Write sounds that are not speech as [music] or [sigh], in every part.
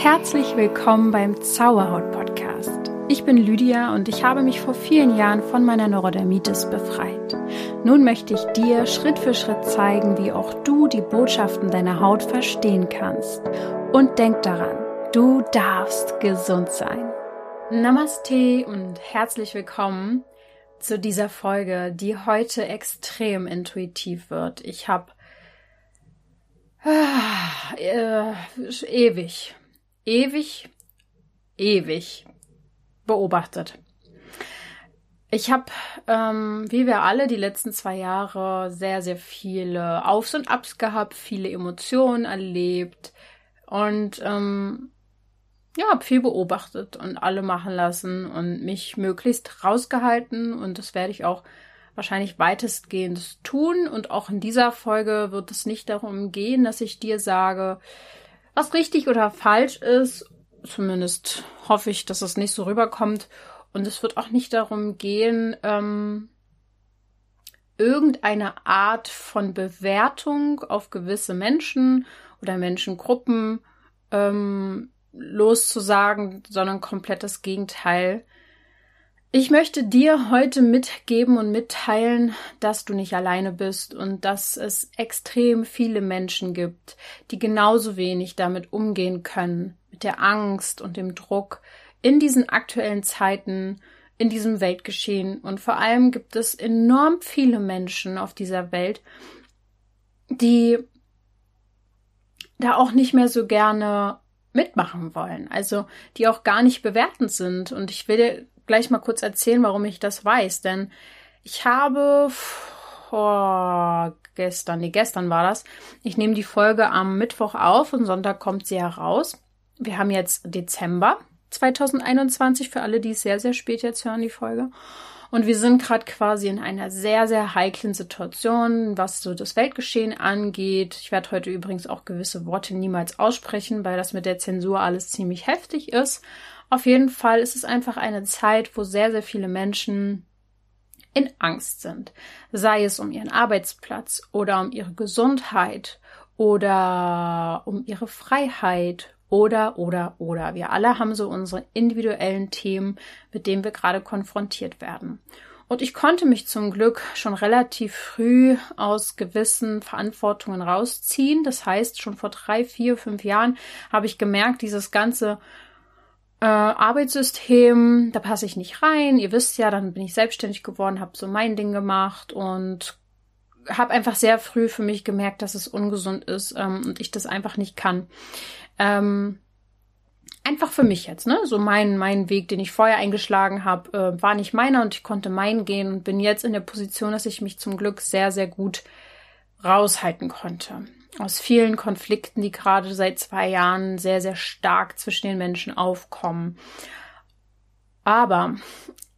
Herzlich willkommen beim Zauberhaut Podcast. Ich bin Lydia und ich habe mich vor vielen Jahren von meiner Neurodermitis befreit. Nun möchte ich dir Schritt für Schritt zeigen, wie auch du die Botschaften deiner Haut verstehen kannst. Und denk daran, du darfst gesund sein. Namaste und herzlich willkommen zu dieser Folge, die heute extrem intuitiv wird. Ich habe ah, äh, ewig, ewig, ewig beobachtet. Ich habe, ähm, wie wir alle, die letzten zwei Jahre sehr, sehr viele Aufs und Abs gehabt, viele Emotionen erlebt und ähm, ja, habe viel beobachtet und alle machen lassen und mich möglichst rausgehalten und das werde ich auch wahrscheinlich weitestgehend tun und auch in dieser Folge wird es nicht darum gehen, dass ich dir sage, was richtig oder falsch ist. Zumindest hoffe ich, dass es nicht so rüberkommt. Und es wird auch nicht darum gehen, ähm, irgendeine Art von Bewertung auf gewisse Menschen oder Menschengruppen ähm, loszusagen, sondern komplett das Gegenteil. Ich möchte dir heute mitgeben und mitteilen, dass du nicht alleine bist und dass es extrem viele Menschen gibt, die genauso wenig damit umgehen können, mit der Angst und dem Druck in diesen aktuellen Zeiten, in diesem Weltgeschehen. Und vor allem gibt es enorm viele Menschen auf dieser Welt, die da auch nicht mehr so gerne mitmachen wollen, also die auch gar nicht bewertend sind. Und ich will gleich mal kurz erzählen, warum ich das weiß. Denn ich habe vor gestern, nee, gestern war das. Ich nehme die Folge am Mittwoch auf und Sonntag kommt sie heraus. Wir haben jetzt Dezember 2021 für alle, die es sehr, sehr spät jetzt hören, die Folge. Und wir sind gerade quasi in einer sehr, sehr heiklen Situation, was so das Weltgeschehen angeht. Ich werde heute übrigens auch gewisse Worte niemals aussprechen, weil das mit der Zensur alles ziemlich heftig ist. Auf jeden Fall ist es einfach eine Zeit, wo sehr, sehr viele Menschen in Angst sind. Sei es um ihren Arbeitsplatz oder um ihre Gesundheit oder um ihre Freiheit oder, oder, oder. Wir alle haben so unsere individuellen Themen, mit denen wir gerade konfrontiert werden. Und ich konnte mich zum Glück schon relativ früh aus gewissen Verantwortungen rausziehen. Das heißt, schon vor drei, vier, fünf Jahren habe ich gemerkt, dieses ganze äh, Arbeitssystem, da passe ich nicht rein. Ihr wisst ja, dann bin ich selbstständig geworden, habe so mein Ding gemacht und habe einfach sehr früh für mich gemerkt, dass es ungesund ist ähm, und ich das einfach nicht kann. Ähm, einfach für mich jetzt, ne? So mein, mein Weg, den ich vorher eingeschlagen habe, äh, war nicht meiner und ich konnte meinen gehen und bin jetzt in der Position, dass ich mich zum Glück sehr, sehr gut raushalten konnte aus vielen Konflikten, die gerade seit zwei Jahren sehr, sehr stark zwischen den Menschen aufkommen. Aber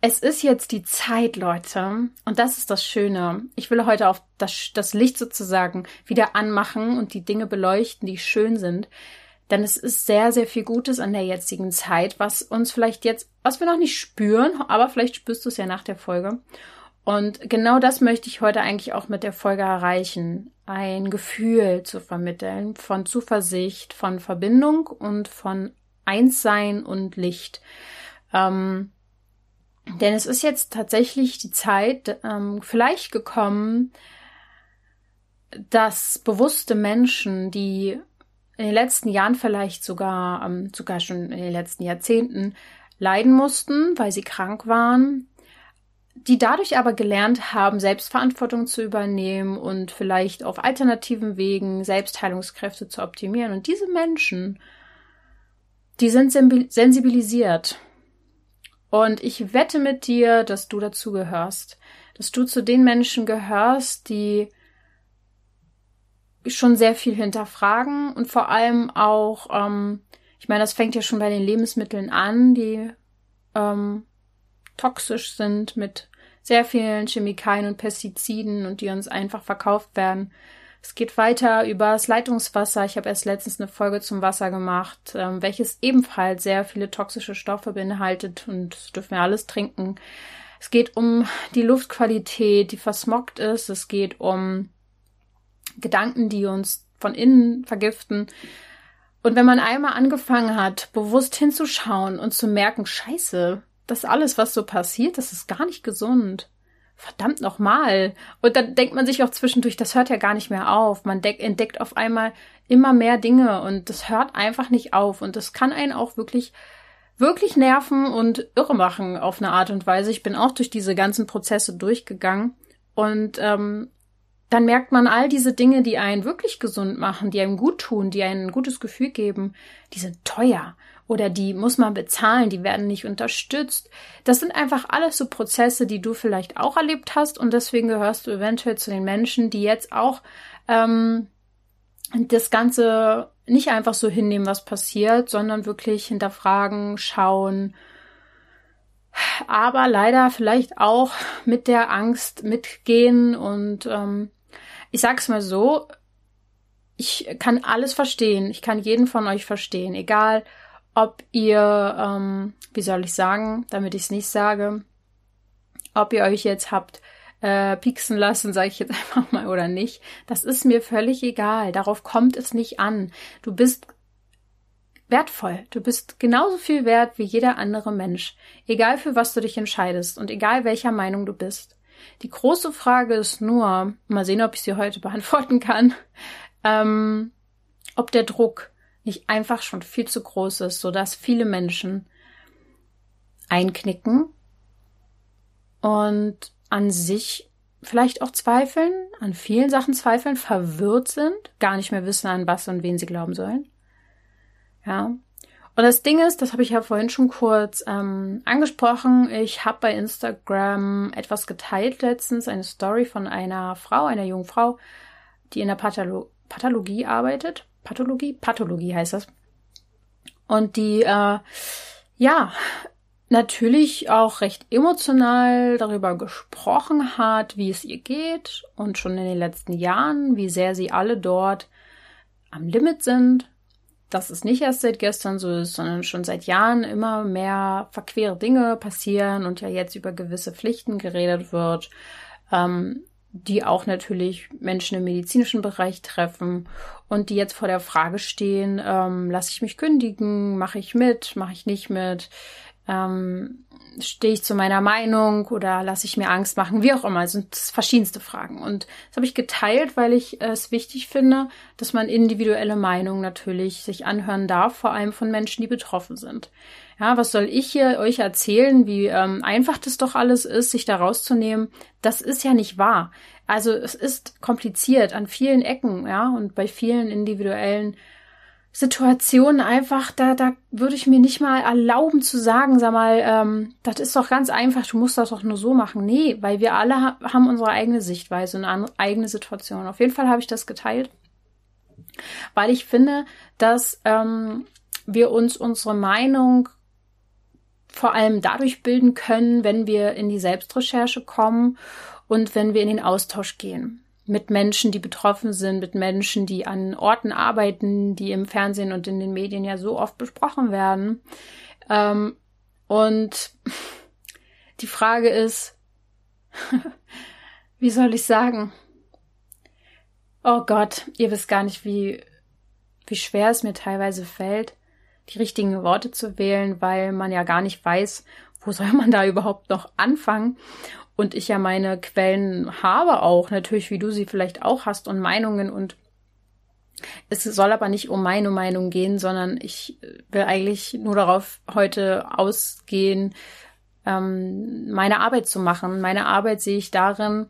es ist jetzt die Zeit, Leute, und das ist das Schöne. Ich will heute auf das, das Licht sozusagen wieder anmachen und die Dinge beleuchten, die schön sind. Denn es ist sehr, sehr viel Gutes an der jetzigen Zeit, was uns vielleicht jetzt, was wir noch nicht spüren, aber vielleicht spürst du es ja nach der Folge. Und genau das möchte ich heute eigentlich auch mit der Folge erreichen. Ein Gefühl zu vermitteln von Zuversicht, von Verbindung und von Einssein und Licht. Ähm, denn es ist jetzt tatsächlich die Zeit ähm, vielleicht gekommen, dass bewusste Menschen, die in den letzten Jahren vielleicht sogar, ähm, sogar schon in den letzten Jahrzehnten leiden mussten, weil sie krank waren, die dadurch aber gelernt haben, Selbstverantwortung zu übernehmen und vielleicht auf alternativen Wegen Selbstheilungskräfte zu optimieren. Und diese Menschen, die sind sensibilisiert. Und ich wette mit dir, dass du dazu gehörst, dass du zu den Menschen gehörst, die schon sehr viel hinterfragen und vor allem auch, ähm, ich meine, das fängt ja schon bei den Lebensmitteln an, die ähm, toxisch sind mit sehr vielen Chemikalien und Pestiziden und die uns einfach verkauft werden. Es geht weiter über das Leitungswasser. Ich habe erst letztens eine Folge zum Wasser gemacht, ähm, welches ebenfalls sehr viele toxische Stoffe beinhaltet und dürfen wir alles trinken. Es geht um die Luftqualität, die versmoggt ist. Es geht um Gedanken, die uns von innen vergiften. Und wenn man einmal angefangen hat, bewusst hinzuschauen und zu merken, scheiße, das alles, was so passiert, das ist gar nicht gesund. Verdammt nochmal. Und dann denkt man sich auch zwischendurch, das hört ja gar nicht mehr auf. Man entdeckt auf einmal immer mehr Dinge und das hört einfach nicht auf. Und das kann einen auch wirklich, wirklich nerven und irre machen auf eine Art und Weise. Ich bin auch durch diese ganzen Prozesse durchgegangen und ähm, dann merkt man all diese Dinge, die einen wirklich gesund machen, die einem gut tun, die einem ein gutes Gefühl geben, die sind teuer oder die muss man bezahlen, die werden nicht unterstützt. Das sind einfach alles so Prozesse, die du vielleicht auch erlebt hast und deswegen gehörst du eventuell zu den Menschen, die jetzt auch ähm, das Ganze nicht einfach so hinnehmen, was passiert, sondern wirklich hinterfragen, schauen, aber leider vielleicht auch mit der Angst mitgehen und ähm, ich sag's mal so, ich kann alles verstehen. Ich kann jeden von euch verstehen. Egal, ob ihr, ähm, wie soll ich sagen, damit ich es nicht sage, ob ihr euch jetzt habt äh, pieksen lassen, [laughs] sage ich jetzt einfach mal, oder nicht. Das ist mir völlig egal. Darauf kommt es nicht an. Du bist wertvoll. Du bist genauso viel wert wie jeder andere Mensch. Egal für was du dich entscheidest und egal welcher Meinung du bist. Die große Frage ist nur, mal sehen, ob ich sie heute [laughs] beantworten kann, ähm, ob der Druck nicht einfach schon viel zu groß ist, sodass viele Menschen einknicken und an sich vielleicht auch zweifeln, an vielen Sachen zweifeln, verwirrt sind, gar nicht mehr wissen, an was und wen sie glauben sollen. Ja, und das Ding ist, das habe ich ja vorhin schon kurz ähm, angesprochen, ich habe bei Instagram etwas geteilt letztens, eine Story von einer Frau, einer jungen Frau, die in der Patholo Pathologie arbeitet. Pathologie? Pathologie heißt das. Und die, äh, ja, natürlich auch recht emotional darüber gesprochen hat, wie es ihr geht und schon in den letzten Jahren, wie sehr sie alle dort am Limit sind, dass es nicht erst seit gestern so ist, sondern schon seit Jahren immer mehr verquere Dinge passieren und ja jetzt über gewisse Pflichten geredet wird, ähm, die auch natürlich Menschen im medizinischen Bereich treffen und die jetzt vor der Frage stehen, ähm, lasse ich mich kündigen, mache ich mit, mache ich nicht mit, ähm, stehe ich zu meiner Meinung oder lasse ich mir Angst machen, wie auch immer. Es sind verschiedenste Fragen. Und das habe ich geteilt, weil ich es wichtig finde, dass man individuelle Meinungen natürlich sich anhören darf, vor allem von Menschen, die betroffen sind. Ja, was soll ich hier euch erzählen, wie ähm, einfach das doch alles ist, sich da rauszunehmen? Das ist ja nicht wahr. Also es ist kompliziert an vielen Ecken, ja, und bei vielen individuellen Situationen einfach, da, da würde ich mir nicht mal erlauben zu sagen, sag mal, ähm, das ist doch ganz einfach, du musst das doch nur so machen. Nee, weil wir alle ha haben unsere eigene Sichtweise und eine eigene Situation. Auf jeden Fall habe ich das geteilt, weil ich finde, dass ähm, wir uns unsere Meinung vor allem dadurch bilden können, wenn wir in die Selbstrecherche kommen und wenn wir in den Austausch gehen mit Menschen, die betroffen sind, mit Menschen, die an Orten arbeiten, die im Fernsehen und in den Medien ja so oft besprochen werden. Ähm, und [laughs] die Frage ist, [laughs] wie soll ich sagen? Oh Gott, ihr wisst gar nicht, wie, wie schwer es mir teilweise fällt, die richtigen Worte zu wählen, weil man ja gar nicht weiß, wo soll man da überhaupt noch anfangen und ich ja meine Quellen habe auch, natürlich wie du sie vielleicht auch hast und Meinungen und es soll aber nicht um meine Meinung gehen, sondern ich will eigentlich nur darauf heute ausgehen, ähm, meine Arbeit zu machen. Meine Arbeit sehe ich darin,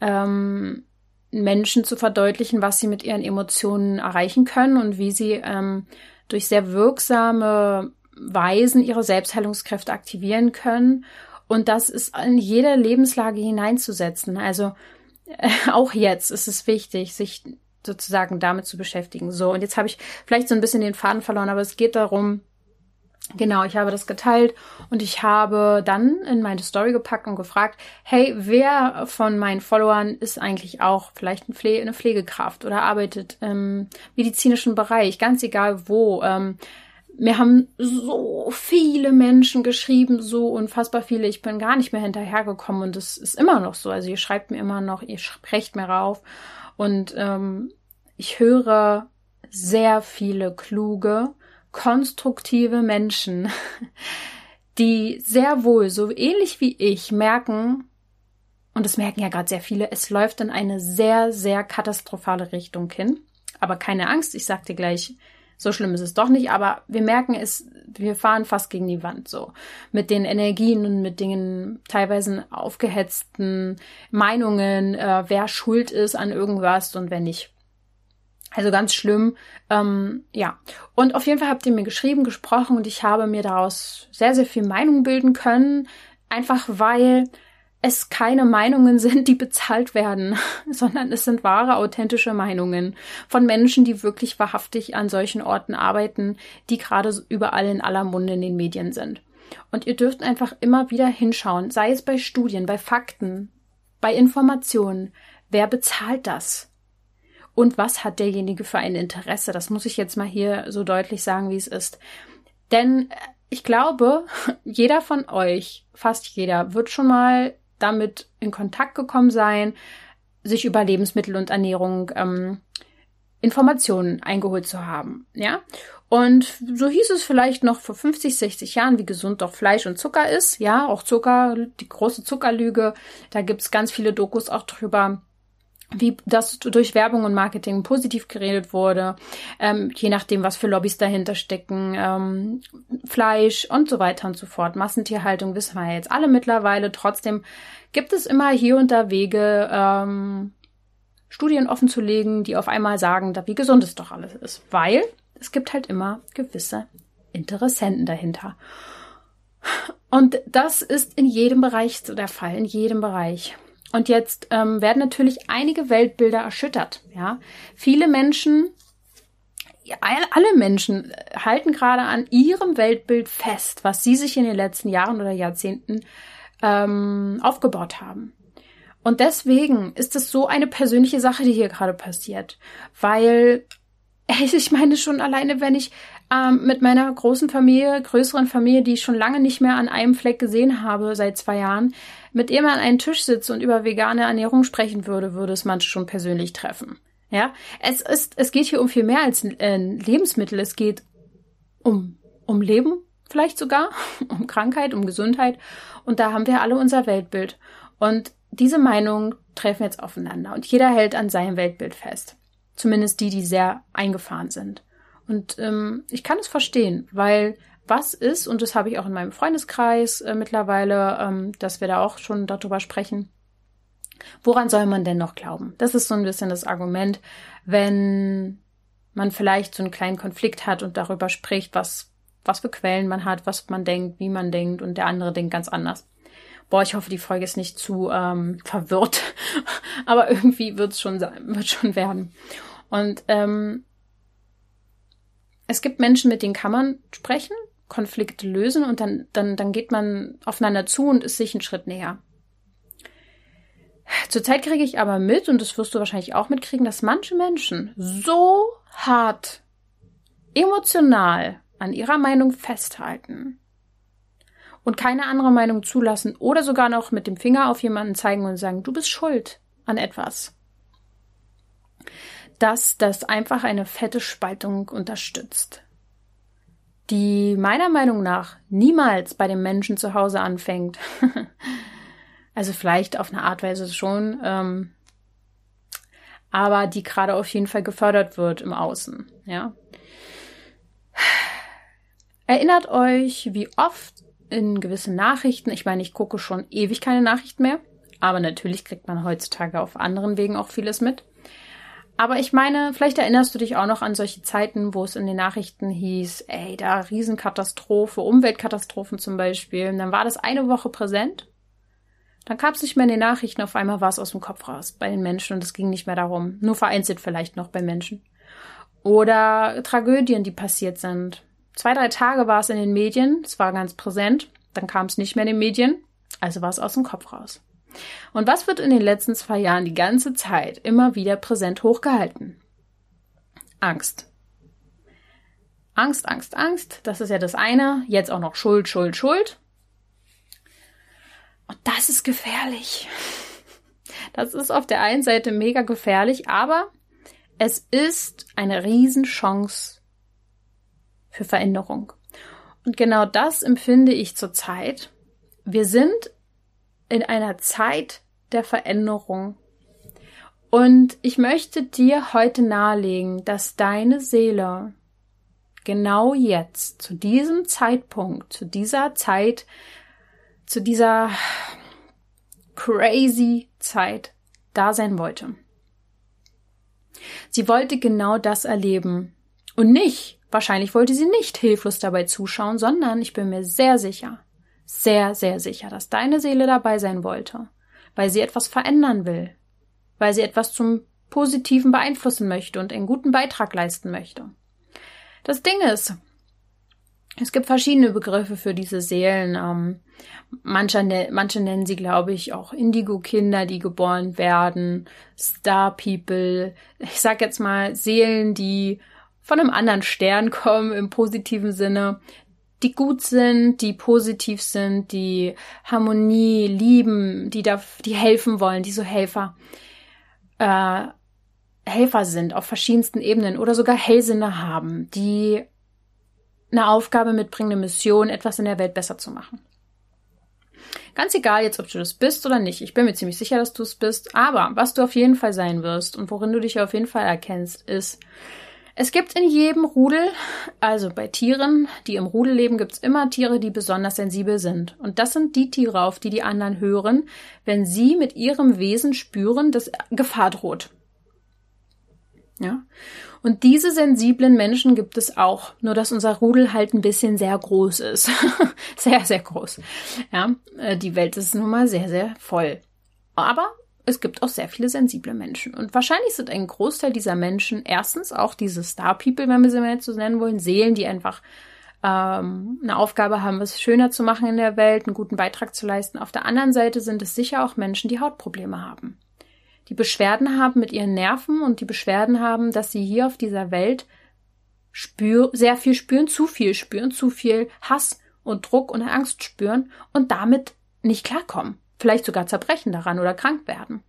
ähm, Menschen zu verdeutlichen, was sie mit ihren Emotionen erreichen können und wie sie ähm, durch sehr wirksame Weisen ihre Selbstheilungskräfte aktivieren können und das ist in jede Lebenslage hineinzusetzen. Also äh, [laughs] auch jetzt ist es wichtig, sich sozusagen damit zu beschäftigen. So, und jetzt habe ich vielleicht so ein bisschen den Faden verloren, aber es geht darum, Genau, ich habe das geteilt und ich habe dann in meine Story gepackt und gefragt, hey, wer von meinen Followern ist eigentlich auch vielleicht eine, Pflege, eine Pflegekraft oder arbeitet im medizinischen Bereich, ganz egal wo. Ähm, mir haben so viele Menschen geschrieben, so unfassbar viele. Ich bin gar nicht mehr hinterhergekommen und das ist immer noch so. Also ihr schreibt mir immer noch, ihr sprecht mir rauf und ähm, ich höre sehr viele kluge, konstruktive Menschen, die sehr wohl, so ähnlich wie ich, merken, und das merken ja gerade sehr viele, es läuft in eine sehr, sehr katastrophale Richtung hin. Aber keine Angst, ich sag dir gleich, so schlimm ist es doch nicht, aber wir merken es, wir fahren fast gegen die Wand so. Mit den Energien und mit den teilweise aufgehetzten Meinungen, äh, wer schuld ist an irgendwas und wer nicht. Also ganz schlimm. Ähm, ja. Und auf jeden Fall habt ihr mir geschrieben, gesprochen und ich habe mir daraus sehr, sehr viel Meinung bilden können. Einfach weil es keine Meinungen [laughs] sind, die bezahlt werden, [laughs] sondern es sind wahre, authentische Meinungen von Menschen, die wirklich wahrhaftig an solchen Orten arbeiten, die gerade überall in aller Munde in den Medien sind. Und ihr dürft einfach immer wieder hinschauen, sei es bei Studien, bei Fakten, bei Informationen. Wer bezahlt das? Und was hat derjenige für ein Interesse? Das muss ich jetzt mal hier so deutlich sagen, wie es ist. Denn ich glaube, [laughs] jeder von euch, fast jeder, wird schon mal damit in Kontakt gekommen sein, sich über Lebensmittel und Ernährung ähm, Informationen eingeholt zu haben, ja. Und so hieß es vielleicht noch vor 50, 60 Jahren, wie gesund doch Fleisch und Zucker ist, ja, auch Zucker, die große Zuckerlüge, da gibt's ganz viele Dokus auch drüber wie das durch Werbung und Marketing positiv geredet wurde, ähm, je nachdem, was für Lobbys dahinter stecken, ähm, Fleisch und so weiter und so fort. Massentierhaltung wissen wir jetzt alle mittlerweile. Trotzdem gibt es immer hier und da Wege, ähm, Studien offen zu legen, die auf einmal sagen, wie gesund es doch alles ist. Weil es gibt halt immer gewisse Interessenten dahinter. Und das ist in jedem Bereich der Fall, in jedem Bereich. Und jetzt ähm, werden natürlich einige Weltbilder erschüttert. Ja, viele Menschen, alle Menschen halten gerade an ihrem Weltbild fest, was sie sich in den letzten Jahren oder Jahrzehnten ähm, aufgebaut haben. Und deswegen ist es so eine persönliche Sache, die hier gerade passiert, weil [laughs] ich meine schon alleine, wenn ich ähm, mit meiner großen Familie, größeren Familie, die ich schon lange nicht mehr an einem Fleck gesehen habe, seit zwei Jahren, mit ihr mal an einen Tisch sitze und über vegane Ernährung sprechen würde, würde es manche schon persönlich treffen. Ja, es ist, es geht hier um viel mehr als äh, Lebensmittel. Es geht um, um Leben, vielleicht sogar, [laughs] um Krankheit, um Gesundheit. Und da haben wir alle unser Weltbild. Und diese Meinungen treffen jetzt aufeinander und jeder hält an seinem Weltbild fest. Zumindest die, die sehr eingefahren sind. Und ähm, ich kann es verstehen, weil was ist, und das habe ich auch in meinem Freundeskreis äh, mittlerweile, ähm, dass wir da auch schon darüber sprechen. Woran soll man denn noch glauben? Das ist so ein bisschen das Argument, wenn man vielleicht so einen kleinen Konflikt hat und darüber spricht, was, was für Quellen man hat, was man denkt, wie man denkt und der andere denkt ganz anders. Boah, ich hoffe, die Folge ist nicht zu ähm, verwirrt, [laughs] aber irgendwie wird es schon sein, wird schon werden. Und ähm, es gibt Menschen, mit denen kann man sprechen, Konflikte lösen und dann, dann, dann geht man aufeinander zu und ist sich einen Schritt näher. Zurzeit kriege ich aber mit, und das wirst du wahrscheinlich auch mitkriegen, dass manche Menschen so hart emotional an ihrer Meinung festhalten und keine andere Meinung zulassen oder sogar noch mit dem Finger auf jemanden zeigen und sagen, du bist schuld an etwas, dass das einfach eine fette Spaltung unterstützt die meiner Meinung nach niemals bei dem Menschen zu Hause anfängt. [laughs] also vielleicht auf eine Art Weise schon, ähm, aber die gerade auf jeden Fall gefördert wird im Außen, ja. Erinnert euch, wie oft in gewissen Nachrichten, ich meine, ich gucke schon ewig keine Nachrichten mehr, aber natürlich kriegt man heutzutage auf anderen Wegen auch vieles mit. Aber ich meine, vielleicht erinnerst du dich auch noch an solche Zeiten, wo es in den Nachrichten hieß, ey, da Riesenkatastrophe, Umweltkatastrophen zum Beispiel. Und dann war das eine Woche präsent. Dann kam es nicht mehr in den Nachrichten, auf einmal war es aus dem Kopf raus bei den Menschen und es ging nicht mehr darum. Nur vereinzelt vielleicht noch bei Menschen. Oder Tragödien, die passiert sind. Zwei, drei Tage war es in den Medien, es war ganz präsent, dann kam es nicht mehr in den Medien, also war es aus dem Kopf raus. Und was wird in den letzten zwei Jahren die ganze Zeit immer wieder präsent hochgehalten? Angst. Angst, Angst, Angst, das ist ja das eine. Jetzt auch noch Schuld, Schuld, Schuld. Und das ist gefährlich. [laughs] Das ist auf der einen Seite mega gefährlich, aber Es ist eine Riesenchance für Veränderung. Und genau das empfinde ich zurzeit. Wir sind in einer Zeit der Veränderung. Und ich möchte dir heute nahelegen, dass deine Seele genau jetzt, zu diesem Zeitpunkt, zu dieser Zeit, zu dieser crazy Zeit da sein wollte. Sie wollte genau das erleben. Und nicht, wahrscheinlich wollte sie nicht hilflos dabei zuschauen, sondern ich bin mir sehr sicher, sehr, sehr sicher, dass deine Seele dabei sein wollte, weil sie etwas verändern will, weil sie etwas zum Positiven beeinflussen möchte und einen guten Beitrag leisten möchte. Das Ding ist, es gibt verschiedene Begriffe für diese Seelen. Ähm, manche, ne, manche nennen sie, glaube ich, auch Indigo-Kinder, die geboren werden, Star-People. Ich sag jetzt mal Seelen, die von einem anderen Stern kommen im positiven Sinne, die gut sind, die positiv sind, die Harmonie lieben, die da, die helfen wollen, die so Helfer, äh, Helfer sind auf verschiedensten Ebenen oder sogar Hellsinne haben, die eine Aufgabe mitbringen, eine Mission, etwas in der Welt besser zu machen. Ganz egal jetzt, ob du das bist oder nicht. Ich bin mir ziemlich sicher, dass du es bist. Aber was du auf jeden Fall sein wirst und worin du dich auf jeden Fall erkennst, ist, es gibt in jedem Rudel, also bei Tieren, die im Rudel leben, gibt es immer Tiere, die besonders sensibel sind. Und das sind die Tiere, auf die die anderen hören, wenn sie mit ihrem Wesen spüren, dass Gefahr droht. Ja. Und diese sensiblen Menschen gibt es auch, nur dass unser Rudel halt ein bisschen sehr groß ist. [laughs] sehr, sehr groß. Ja, äh, die Welt ist nun mal sehr, sehr voll. Aber es gibt auch sehr viele sensible Menschen. Und wahrscheinlich sind ein Großteil dieser Menschen erstens auch diese Star People, wenn wir sie mal jetzt so nennen wollen, Seelen, die einfach ähm, eine Aufgabe haben, was schöner zu machen in der Welt, einen guten Beitrag zu leisten. Auf der anderen Seite sind es sicher auch Menschen, die Hautprobleme haben die Beschwerden haben mit ihren Nerven und die Beschwerden haben, dass sie hier auf dieser Welt spür, sehr viel spüren, zu viel spüren, zu viel Hass und Druck und Angst spüren und damit nicht klarkommen. Vielleicht sogar zerbrechen daran oder krank werden.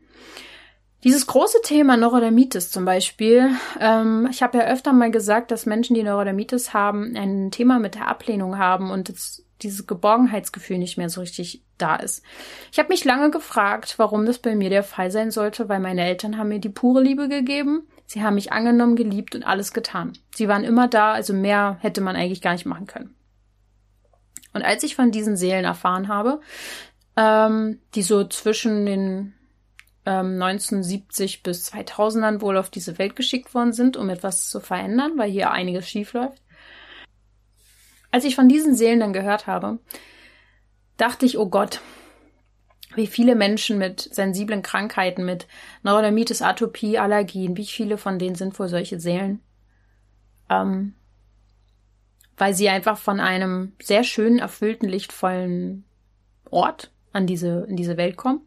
Dieses große Thema Neurodermitis zum Beispiel, ähm, ich habe ja öfter mal gesagt, dass Menschen, die Neurodermitis haben, ein Thema mit der Ablehnung haben und es dieses Geborgenheitsgefühl nicht mehr so richtig da ist. Ich habe mich lange gefragt, warum das bei mir der Fall sein sollte, weil meine Eltern haben mir die pure Liebe gegeben. Sie haben mich angenommen, geliebt und alles getan. Sie waren immer da, also mehr hätte man eigentlich gar nicht machen können. Und als ich von diesen Seelen erfahren habe, ähm, die so zwischen den ähm, 1970 bis 2000ern wohl auf diese Welt geschickt worden sind, um etwas zu verändern, weil hier einiges schief läuft, als ich von diesen Seelen dann gehört habe, dachte ich, oh Gott, wie viele Menschen mit sensiblen Krankheiten, mit Neurodermitis, Atopie, Allergien, wie viele von denen sind wohl solche Seelen? Ähm, weil sie einfach von einem sehr schönen, erfüllten, lichtvollen Ort an diese, in diese Welt kommen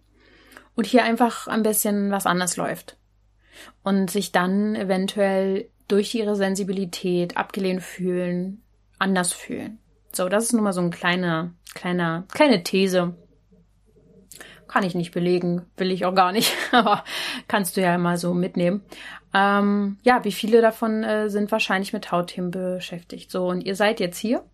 und hier einfach ein bisschen was anders läuft. Und sich dann eventuell durch ihre Sensibilität abgelehnt fühlen, anders fühlen. So, das ist nun mal so ein kleiner, kleiner, kleine These. Kann ich nicht belegen, will ich auch gar nicht, [laughs] aber kannst du ja mal so mitnehmen. Ähm, ja, wie viele davon äh, sind wahrscheinlich mit Hautthemen beschäftigt? So, und ihr seid jetzt hier.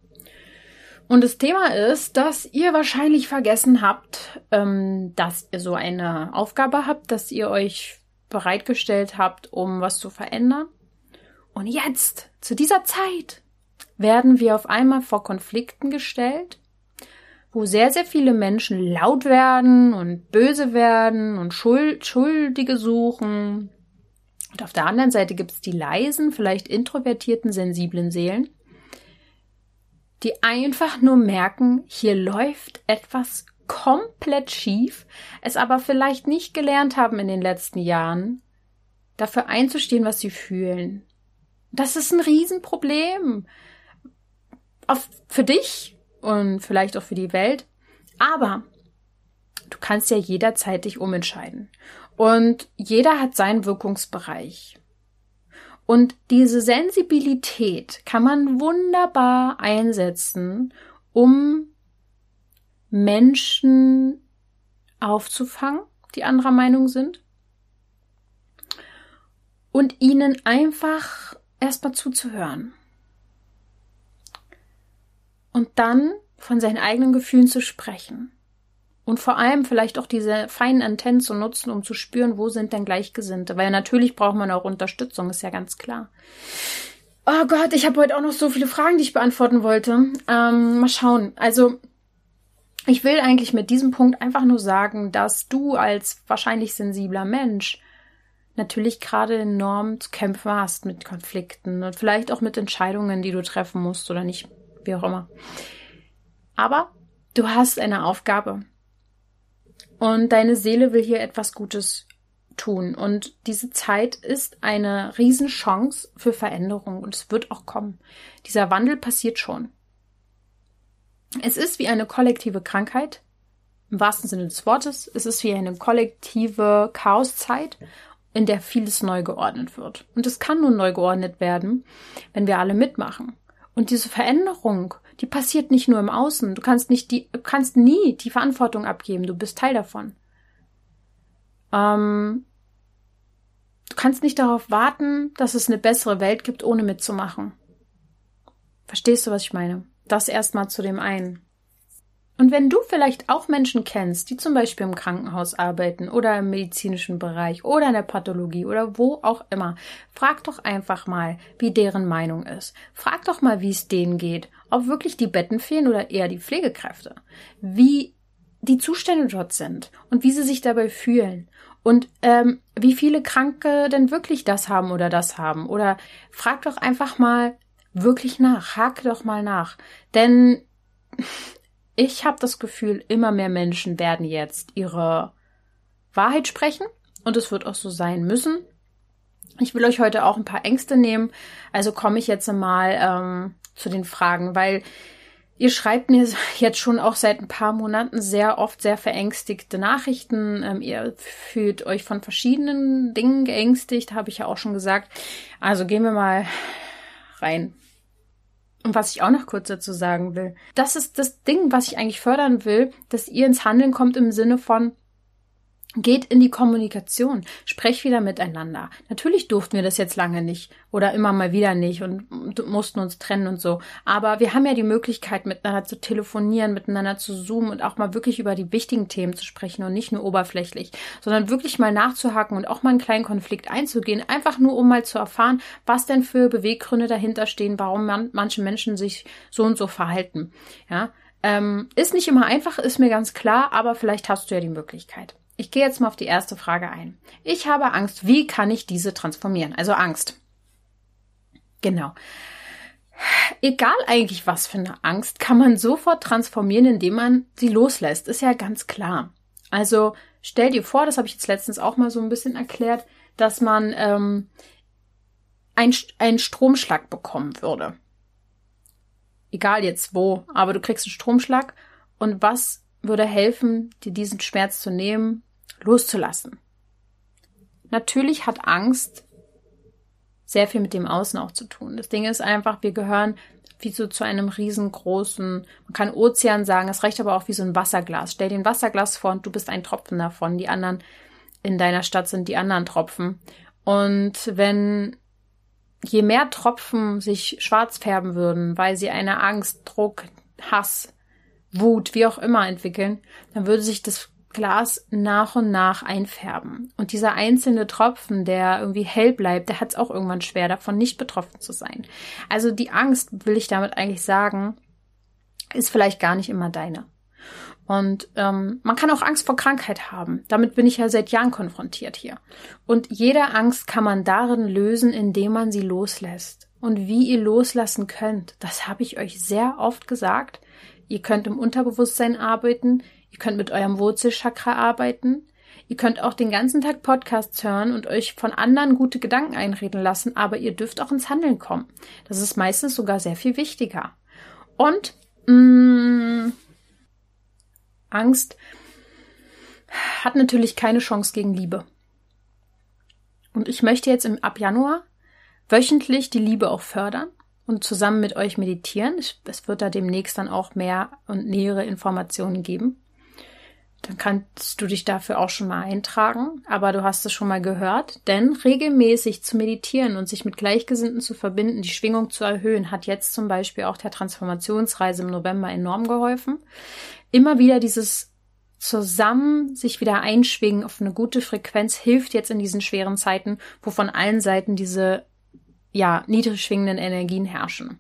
Und das Thema ist, dass ihr wahrscheinlich vergessen habt, ähm, dass ihr so eine Aufgabe habt, dass ihr euch bereitgestellt habt, um was zu verändern. Und jetzt, zu dieser Zeit, werden wir auf einmal vor Konflikten gestellt, wo sehr, sehr viele Menschen laut werden und böse werden und Schuld, Schuldige suchen. Und auf der anderen Seite gibt es die leisen, vielleicht introvertierten, sensiblen Seelen, die einfach nur merken, hier läuft etwas komplett schief, es aber vielleicht nicht gelernt haben in den letzten Jahren, dafür einzustehen, was sie fühlen. Das ist ein Riesenproblem auf, für dich und vielleicht auch für die Welt. Aber du kannst ja jederzeit dich umentscheiden. Und jeder hat seinen Wirkungsbereich. Und diese Sensibilität kann man wunderbar einsetzen, um Menschen aufzufangen, die anderer Meinung sind. und ihnen einfach erstmal zuzuhören. Und dann von seinen eigenen Gefühlen zu sprechen. Und vor allem vielleicht auch diese feinen Antennen zu nutzen, um zu spüren, wo sind denn Gleichgesinnte. Weil natürlich braucht man auch Unterstützung, ist ja ganz klar. Oh Gott, ich habe heute auch noch so viele Fragen, die ich beantworten wollte. Ähm, mal schauen. Also, ich will eigentlich mit diesem Punkt einfach nur sagen, dass du als wahrscheinlich sensibler Mensch natürlich gerade enorm zu kämpfen hast mit Konflikten und vielleicht auch mit Entscheidungen, die du treffen musst oder nicht, wie auch immer. Aber du hast eine Aufgabe und deine Seele will hier etwas Gutes tun. Und diese Zeit ist eine Riesenchance für Veränderung und es wird auch kommen. Dieser Wandel passiert schon. Es ist wie eine kollektive Krankheit, im wahrsten Sinne des Wortes. Es ist wie eine kollektive Chaoszeit, in der vieles neu geordnet wird. Und es kann nur neu geordnet werden, wenn wir alle mitmachen. Und diese Veränderung die passiert nicht nur im Außen. Du kannst nicht die, du kannst nie die Verantwortung abgeben. Du bist Teil davon. Ähm, du kannst nicht darauf warten, dass es eine bessere Welt gibt, ohne mitzumachen. Verstehst du, was ich meine? Das erstmal zu dem einen. Und wenn du vielleicht auch Menschen kennst, die zum Beispiel im Krankenhaus arbeiten oder im medizinischen Bereich oder in der Pathologie oder wo auch immer, frag doch einfach mal, wie deren Meinung ist. Frag doch mal, wie es denen geht, ob wirklich die Betten fehlen oder eher die Pflegekräfte. Wie die Zustände dort sind und wie sie sich dabei fühlen und ähm, wie viele Kranke denn wirklich das haben oder das haben. Oder frag doch einfach mal wirklich nach, hake doch mal nach. Denn [laughs] ich habe das Gefühl, immer mehr Menschen werden jetzt ihre Wahrheit sprechen und es wird auch so sein müssen. Ich will euch heute auch ein paar Ängste nehmen, also komme ich jetzt mal ähm, zu den Fragen, weil ihr schreibt mir [laughs] jetzt schon auch seit ein paar Monaten sehr oft sehr verängstigte Nachrichten. Ähm, ihr fühlt euch von verschiedenen Dingen geängstigt, habe ich ja auch schon gesagt. Also gehen wir mal rein. Und was ich auch noch kurz dazu sagen will, das ist das Ding, was ich eigentlich fördern will, dass ihr ins Handeln kommt im Sinne von, Geht in die Kommunikation, sprecht wieder miteinander. Natürlich durften wir das jetzt lange nicht oder immer mal wieder nicht und mussten uns trennen und so. Aber wir haben ja die Möglichkeit, miteinander zu telefonieren, miteinander zu zoomen und auch mal wirklich über die wichtigen Themen zu sprechen und nicht nur oberflächlich, sondern wirklich mal nachzuhaken und auch mal einen kleinen Konflikt einzugehen, einfach nur um mal zu erfahren, was denn für Beweggründe dahinter stehen, warum man, manche Menschen sich so und so verhalten. Ja, ähm, ist nicht immer einfach, ist mir ganz klar, aber vielleicht hast du ja die Möglichkeit. Ich gehe jetzt mal auf die erste Frage ein. Ich habe Angst. Wie kann ich diese transformieren? Also Angst. Genau. Egal eigentlich was für eine Angst, kann man sofort transformieren, indem man sie loslässt. Ist ja ganz klar. Also stell dir vor, das habe ich jetzt letztens auch mal so ein bisschen erklärt, dass man ähm, einen Stromschlag bekommen würde. Egal jetzt wo, aber du kriegst einen Stromschlag und was würde helfen, dir diesen Schmerz zu nehmen loszulassen. Natürlich hat Angst sehr viel mit dem Außen auch zu tun. Das Ding ist einfach, wir gehören wie so zu einem riesengroßen, man kann Ozean sagen, es reicht aber auch wie so ein Wasserglas. Stell dir ein Wasserglas vor und du bist ein Tropfen davon. Die anderen in deiner Stadt sind die anderen Tropfen. Und wenn je mehr Tropfen sich schwarz färben würden, weil sie eine Angst, Druck, Hass, Wut, wie auch immer entwickeln, dann würde sich das Glas nach und nach einfärben. Und dieser einzelne Tropfen, der irgendwie hell bleibt, der hat es auch irgendwann schwer, davon nicht betroffen zu sein. Also die Angst, will ich damit eigentlich sagen, ist vielleicht gar nicht immer deine. Und ähm, man kann auch Angst vor Krankheit haben. Damit bin ich ja seit Jahren konfrontiert hier. Und jede Angst kann man darin lösen, indem man sie loslässt. Und wie ihr loslassen könnt, das habe ich euch sehr oft gesagt. Ihr könnt im Unterbewusstsein arbeiten, Ihr könnt mit eurem Wurzelchakra arbeiten. Ihr könnt auch den ganzen Tag Podcasts hören und euch von anderen gute Gedanken einreden lassen, aber ihr dürft auch ins Handeln kommen. Das ist meistens sogar sehr viel wichtiger. Und mh, mm, Angst hat natürlich keine Chance gegen Liebe. Und ich möchte jetzt im, ab Januar wöchentlich die Liebe auch fördern und zusammen mit euch meditieren. Es wird da demnächst dann auch mehr und nähere Informationen geben. Dann kannst du dich dafür auch schon mal eintragen. Aber du hast es schon mal gehört, denn regelmäßig zu meditieren und sich mit Gleichgesinnten zu verbinden, die Schwingung zu erhöhen, hat jetzt zum Beispiel auch der Transformationsreise im November enorm geholfen. Immer wieder dieses zusammen sich wieder einschwingen auf eine gute Frequenz hilft jetzt in diesen schweren Zeiten, wo von allen Seiten diese ja niedrig schwingenden Energien herrschen.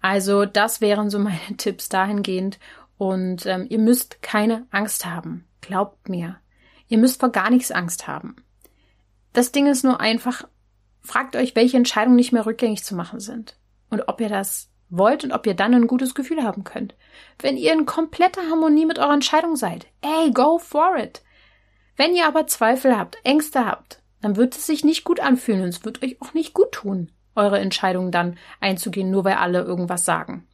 Also das wären so [laughs] meine Tipps dahingehend und ähm, ihr müsst keine Angst haben. Glaubt mir. Ihr müsst vor gar nichts Angst haben. Das Ding ist nur einfach, fragt euch, welche Entscheidungen nicht mehr rückgängig zu machen sind. Und ob ihr das wollt und ob ihr dann ein gutes Gefühl haben könnt. Wenn ihr in kompletter Harmonie mit eurer Entscheidung seid, ey, go for it. Wenn ihr aber Zweifel habt, Ängste habt, dann wird es sich nicht gut anfühlen und es wird euch auch nicht gut tun, eure Entscheidung dann einzugehen, nur weil alle irgendwas sagen.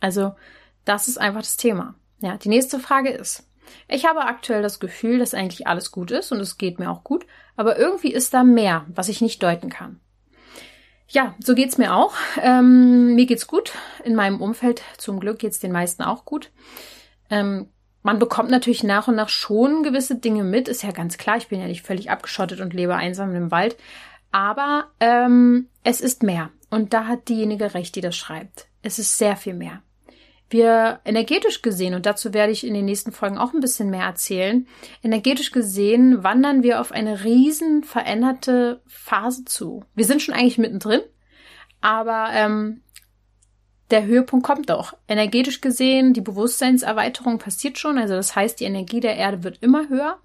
Also das ist einfach das Thema. Ja, die nächste Frage ist, ich habe aktuell das Gefühl, dass eigentlich alles gut ist und es geht mir auch gut, aber irgendwie ist da mehr, was ich nicht deuten kann. Ja, so geht's mir auch. Ähm, mir geht's gut. In meinem Umfeld zum Glück geht's den meisten auch gut. Ähm, man bekommt natürlich nach und nach schon gewisse Dinge mit, ist ja ganz klar. Ich bin ja nicht völlig abgeschottet und lebe einsam im Wald. Aber ähm, es ist mehr. Und da hat diejenige recht, die das schreibt. Es ist sehr viel mehr wir energetisch gesehen, und dazu werde ich in den nächsten Folgen auch ein bisschen mehr erzählen, energetisch gesehen wandern wir auf eine riesen veränderte Phase zu. Wir sind schon eigentlich mittendrin, aber ähm, der Höhepunkt kommt doch. Energetisch gesehen, die Bewusstseinserweiterung passiert schon, also das heißt, die Energie der Erde wird immer höher.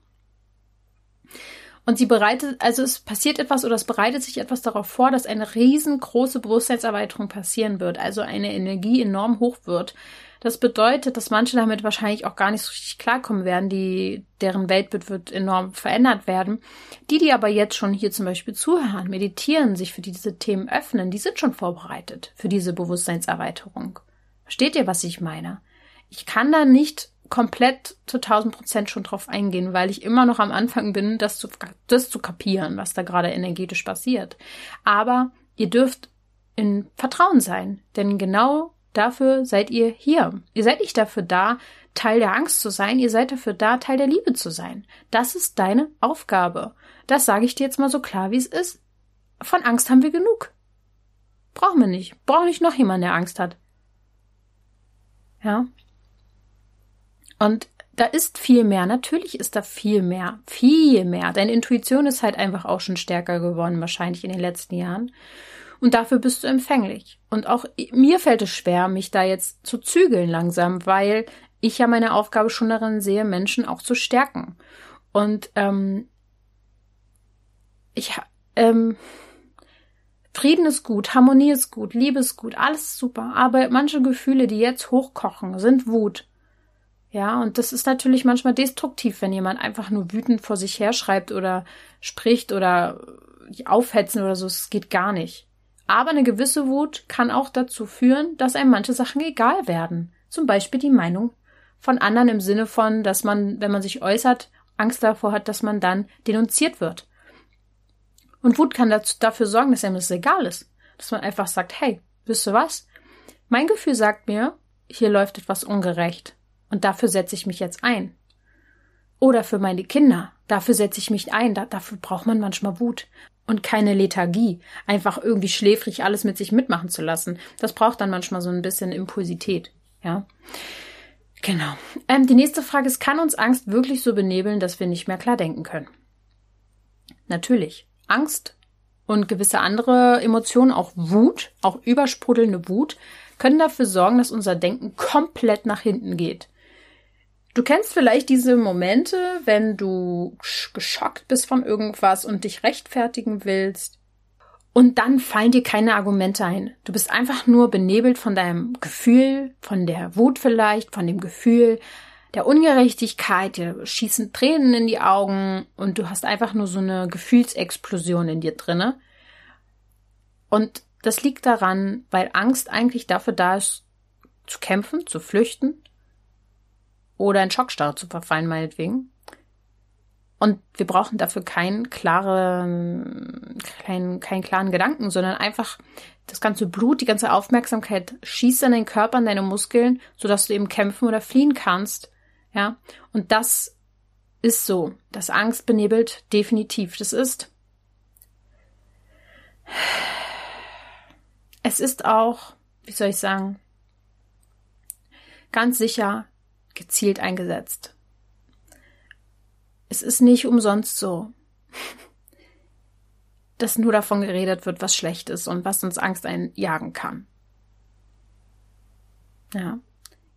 Und sie bereitet, also es passiert etwas oder es bereitet sich etwas darauf vor, dass eine riesengroße Bewusstseinserweiterung passieren wird, also eine Energie enorm hoch wird. Das bedeutet, dass manche damit wahrscheinlich auch gar nicht so richtig klarkommen werden, die, deren Weltbild wird enorm verändert werden. Die, die aber jetzt schon hier zum Beispiel zuhören, meditieren, sich für diese Themen öffnen, die sind schon vorbereitet für diese Bewusstseinserweiterung. Versteht ihr, was ich meine? Ich kann da nicht komplett zu 1000 Prozent schon drauf eingehen, weil ich immer noch am Anfang bin, das zu, das zu kapieren, was da gerade energetisch passiert. Aber ihr dürft in Vertrauen sein, denn genau dafür seid ihr hier. Ihr seid nicht dafür da, Teil der Angst zu sein, ihr seid dafür da, Teil der Liebe zu sein. Das ist deine Aufgabe. Das sage ich dir jetzt mal so klar, wie es ist. Von Angst haben wir genug. Brauchen wir nicht. Braucht nicht noch jemand, der Angst hat. Ja, und da ist viel mehr. Natürlich ist da viel mehr. Viel mehr. Deine Intuition ist halt einfach auch schon stärker geworden, wahrscheinlich in den letzten Jahren. Und dafür bist du empfänglich. Und auch mir fällt es schwer, mich da jetzt zu zügeln langsam, weil ich ja meine Aufgabe schon darin sehe, Menschen auch zu stärken. Und ähm, ich ähm, Frieden ist gut, Harmonie ist gut, Liebe ist gut, alles super. Aber manche Gefühle, die jetzt hochkochen, sind Wut, ja, und das ist natürlich manchmal destruktiv, wenn jemand einfach nur wütend vor sich herschreibt oder spricht oder aufhetzen oder so. Es geht gar nicht. Aber eine gewisse Wut kann auch dazu führen, dass einem manche Sachen egal werden. Zum Beispiel die Meinung von anderen im Sinne von, dass man, wenn man sich äußert, Angst davor hat, dass man dann denunziert wird. Und Wut kann dazu, dafür sorgen, dass einem das egal ist. Dass man einfach sagt, hey, wisst ihr was? Mein Gefühl sagt mir, hier läuft etwas ungerecht. Und dafür setze ich mich jetzt ein. Oder für meine Kinder. Dafür setze ich mich ein. Da, dafür braucht man manchmal Wut. Und keine Lethargie. Einfach irgendwie schläfrig alles mit sich mitmachen zu lassen. Das braucht dann manchmal so ein bisschen Impulsität. Ja. Genau. Ähm, die nächste Frage ist, kann uns Angst wirklich so benebeln, dass wir nicht mehr klar denken können? Natürlich. Angst und gewisse andere Emotionen, auch Wut, auch übersprudelnde Wut, können dafür sorgen, dass unser Denken komplett nach hinten geht. Du kennst vielleicht diese Momente, wenn du geschockt bist von irgendwas und dich rechtfertigen willst. Und dann fallen dir keine Argumente ein. Du bist einfach nur benebelt von deinem Gefühl, von der Wut vielleicht, von dem Gefühl der Ungerechtigkeit, dir schießen Tränen in die Augen und du hast einfach nur so eine Gefühlsexplosion in dir drinne. Und das liegt daran, weil Angst eigentlich dafür da ist, zu kämpfen, zu flüchten oder in Schockstarre zu verfallen, meinetwegen. Und wir brauchen dafür keinen klaren, keinen, keinen klaren Gedanken, sondern einfach das ganze Blut, die ganze Aufmerksamkeit schießt an deinen Körper, an deine Muskeln, sodass du eben kämpfen oder fliehen kannst. Ja, und das ist so. Das Angst benebelt definitiv. Das ist. Es ist auch, wie soll ich sagen, ganz sicher gezielt eingesetzt. Es ist nicht umsonst so, [laughs] dass nur davon geredet wird, was schlecht ist und was uns Angst einjagen kann. Ja.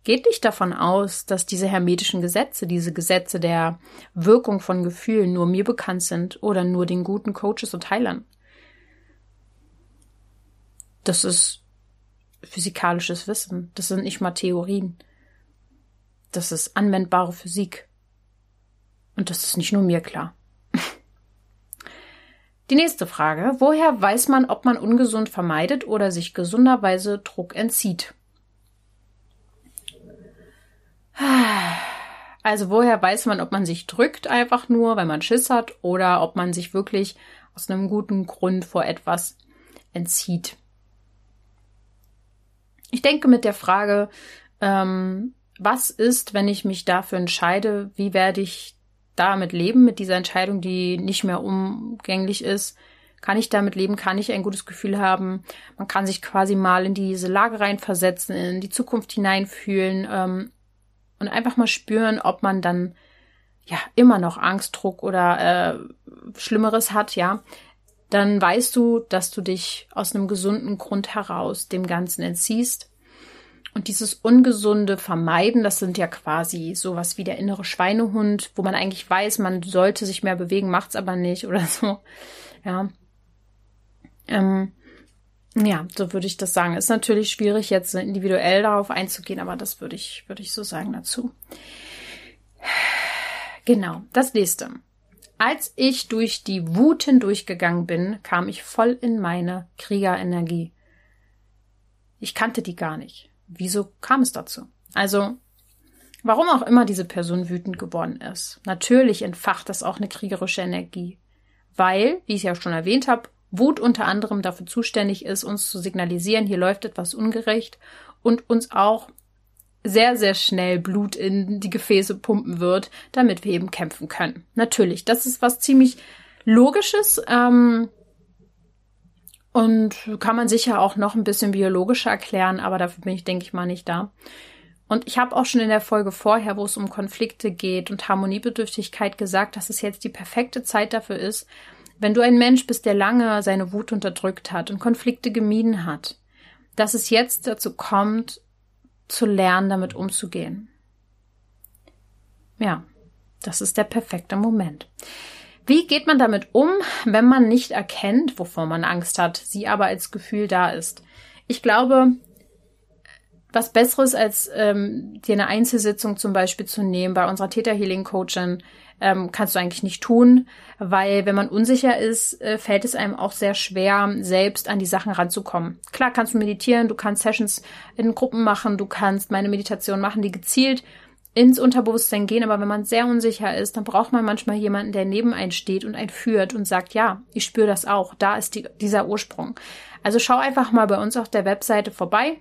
Geht nicht davon aus, dass diese hermetischen Gesetze, diese Gesetze der Wirkung von Gefühlen nur mir bekannt sind oder nur den guten Coaches und Heilern. Das ist physikalisches Wissen. Das sind nicht mal Theorien. Das ist anwendbare Physik. Und das ist nicht nur mir klar. [laughs] Die nächste Frage. Woher weiß man, ob man ungesund vermeidet oder sich gesunderweise Druck entzieht? [sighs] Also woher weiß man, ob man sich drückt einfach nur, weil man Schiss hat, oder ob man sich wirklich aus einem guten Grund vor etwas entzieht? Ich denke mit der Frage, ähm, was ist, wenn ich mich dafür entscheide, wie werde ich damit leben, mit dieser Entscheidung, die nicht mehr umgänglich ist? Kann ich damit leben? Kann ich ein gutes Gefühl haben? Man kann sich quasi mal in diese Lage reinversetzen, in die Zukunft hineinfühlen ähm, und einfach mal spüren, ob man dann ja immer noch Angst, Druck oder äh, Schlimmeres hat, ja. Dann weißt du, dass du dich aus einem gesunden Grund heraus dem Ganzen entziehst und dieses ungesunde Vermeiden, das sind ja quasi sowas wie der innere Schweinehund, wo man eigentlich weiß, man sollte sich mehr bewegen, macht's aber nicht oder so. Ja. Ähm, ja, so würde ich das sagen. Ist natürlich schwierig, jetzt individuell darauf einzugehen, aber das würde ich, würde ich so sagen dazu. Genau, das nächste. Als ich durch die Wut hindurchgegangen bin, kam ich voll in meine Kriegerenergie. Ich kannte die gar nicht. Wieso kam es dazu? Also, warum auch immer diese Person wütend geworden ist. Natürlich entfacht das auch eine kriegerische Energie. Weil, wie ich ja schon erwähnt habe, Wut unter anderem dafür zuständig ist, uns zu signalisieren, hier läuft etwas ungerecht und uns auch sehr, sehr schnell Blut in die Gefäße pumpen wird, damit wir eben kämpfen können. Natürlich, das ist was ziemlich Logisches. Ähm, und kann man sicher auch noch ein bisschen biologischer erklären, aber dafür bin ich, denke ich mal, nicht da. Und ich habe auch schon in der Folge vorher, wo es um Konflikte geht und Harmoniebedürftigkeit gesagt, dass es jetzt die perfekte Zeit dafür ist, wenn du ein Mensch bist, der lange seine Wut unterdrückt hat und Konflikte gemieden hat, dass es jetzt dazu kommt, zu lernen, damit umzugehen. Ja, das ist der perfekte Moment. Wie geht man damit um, wenn man nicht erkennt, wovor man Angst hat, sie aber als Gefühl da ist? Ich glaube, was Besseres als ähm, dir eine Einzelsitzung zum Beispiel zu nehmen bei unserer Theta Healing Coachin ähm, kannst du eigentlich nicht tun, weil wenn man unsicher ist, äh, fällt es einem auch sehr schwer, selbst an die Sachen ranzukommen. Klar kannst du meditieren, du kannst Sessions in Gruppen machen, du kannst meine Meditation machen, die gezielt ins Unterbewusstsein gehen, aber wenn man sehr unsicher ist, dann braucht man manchmal jemanden, der neben einen steht und einen führt und sagt, ja, ich spüre das auch, da ist die, dieser Ursprung. Also schau einfach mal bei uns auf der Webseite vorbei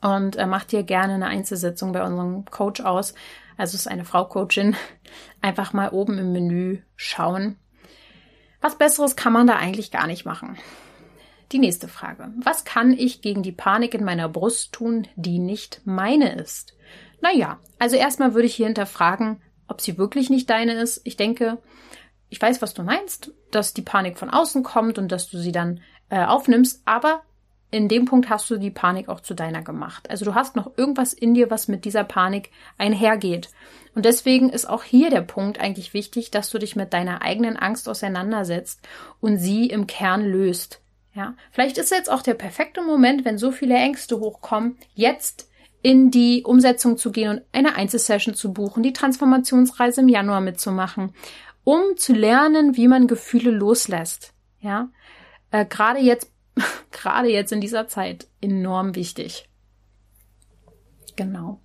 und äh, mach dir gerne eine Einzelsitzung bei unserem Coach aus. Also es ist eine Frau Coachin. [laughs] Einfach mal oben im Menü schauen. Was Besseres kann man da eigentlich gar nicht machen. Die nächste Frage. Was kann ich gegen die Panik in meiner Brust tun, die nicht meine ist? Naja, also erstmal würde ich hier hinterfragen, ob sie wirklich nicht deine ist. Ich denke, ich weiß, was du meinst, dass die Panik von außen kommt und dass du sie dann äh, aufnimmst, aber in dem Punkt hast du die Panik auch zu deiner gemacht. Also du hast noch irgendwas in dir, was mit dieser Panik einhergeht. Und deswegen ist auch hier der Punkt eigentlich wichtig, dass du dich mit deiner eigenen Angst auseinandersetzt und sie im Kern löst. Ja, vielleicht ist jetzt auch der perfekte Moment, wenn so viele Ängste hochkommen, jetzt in die Umsetzung zu gehen und eine Einzelsession zu buchen, die Transformationsreise im Januar mitzumachen, um zu lernen, wie man Gefühle loslässt. Ja, äh, gerade jetzt, [laughs] gerade jetzt in dieser Zeit enorm wichtig. Genau.